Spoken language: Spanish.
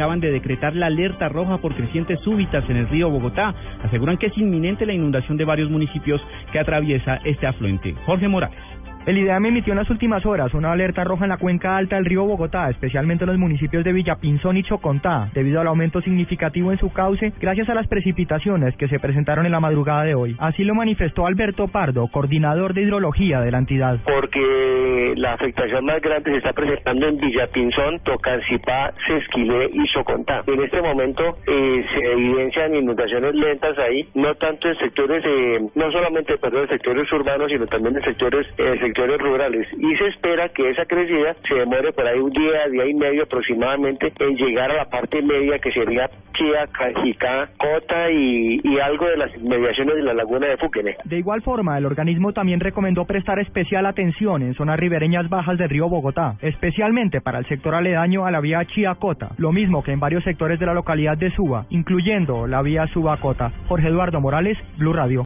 acaban de decretar la alerta roja por crecientes súbitas en el río Bogotá. Aseguran que es inminente la inundación de varios municipios que atraviesa este afluente. Jorge Morales. El IDEAM emitió en las últimas horas una alerta roja en la cuenca alta del río Bogotá, especialmente en los municipios de Villapinzón y Chocontá, debido al aumento significativo en su cauce gracias a las precipitaciones que se presentaron en la madrugada de hoy. Así lo manifestó Alberto Pardo, coordinador de hidrología de la entidad. Porque la afectación más grande se está presentando en Villapinzón, Tocancipá, Sesquilé y Chocontá. En este momento eh, se evidencian inundaciones lentas ahí, no tanto en sectores, eh, no solamente perdón, en sectores urbanos, sino también en sectores sectores rurales y se espera que esa crecida se demore por ahí un día, día y medio aproximadamente en llegar a la parte media que sería Chía, Cajicá, Cota y, y algo de las mediaciones de la laguna de Fuquene. De igual forma, el organismo también recomendó prestar especial atención en zonas ribereñas bajas del río Bogotá, especialmente para el sector aledaño a la vía Chía-Cota, lo mismo que en varios sectores de la localidad de Suba, incluyendo la vía Suba-Cota. Jorge Eduardo Morales, Blue Radio.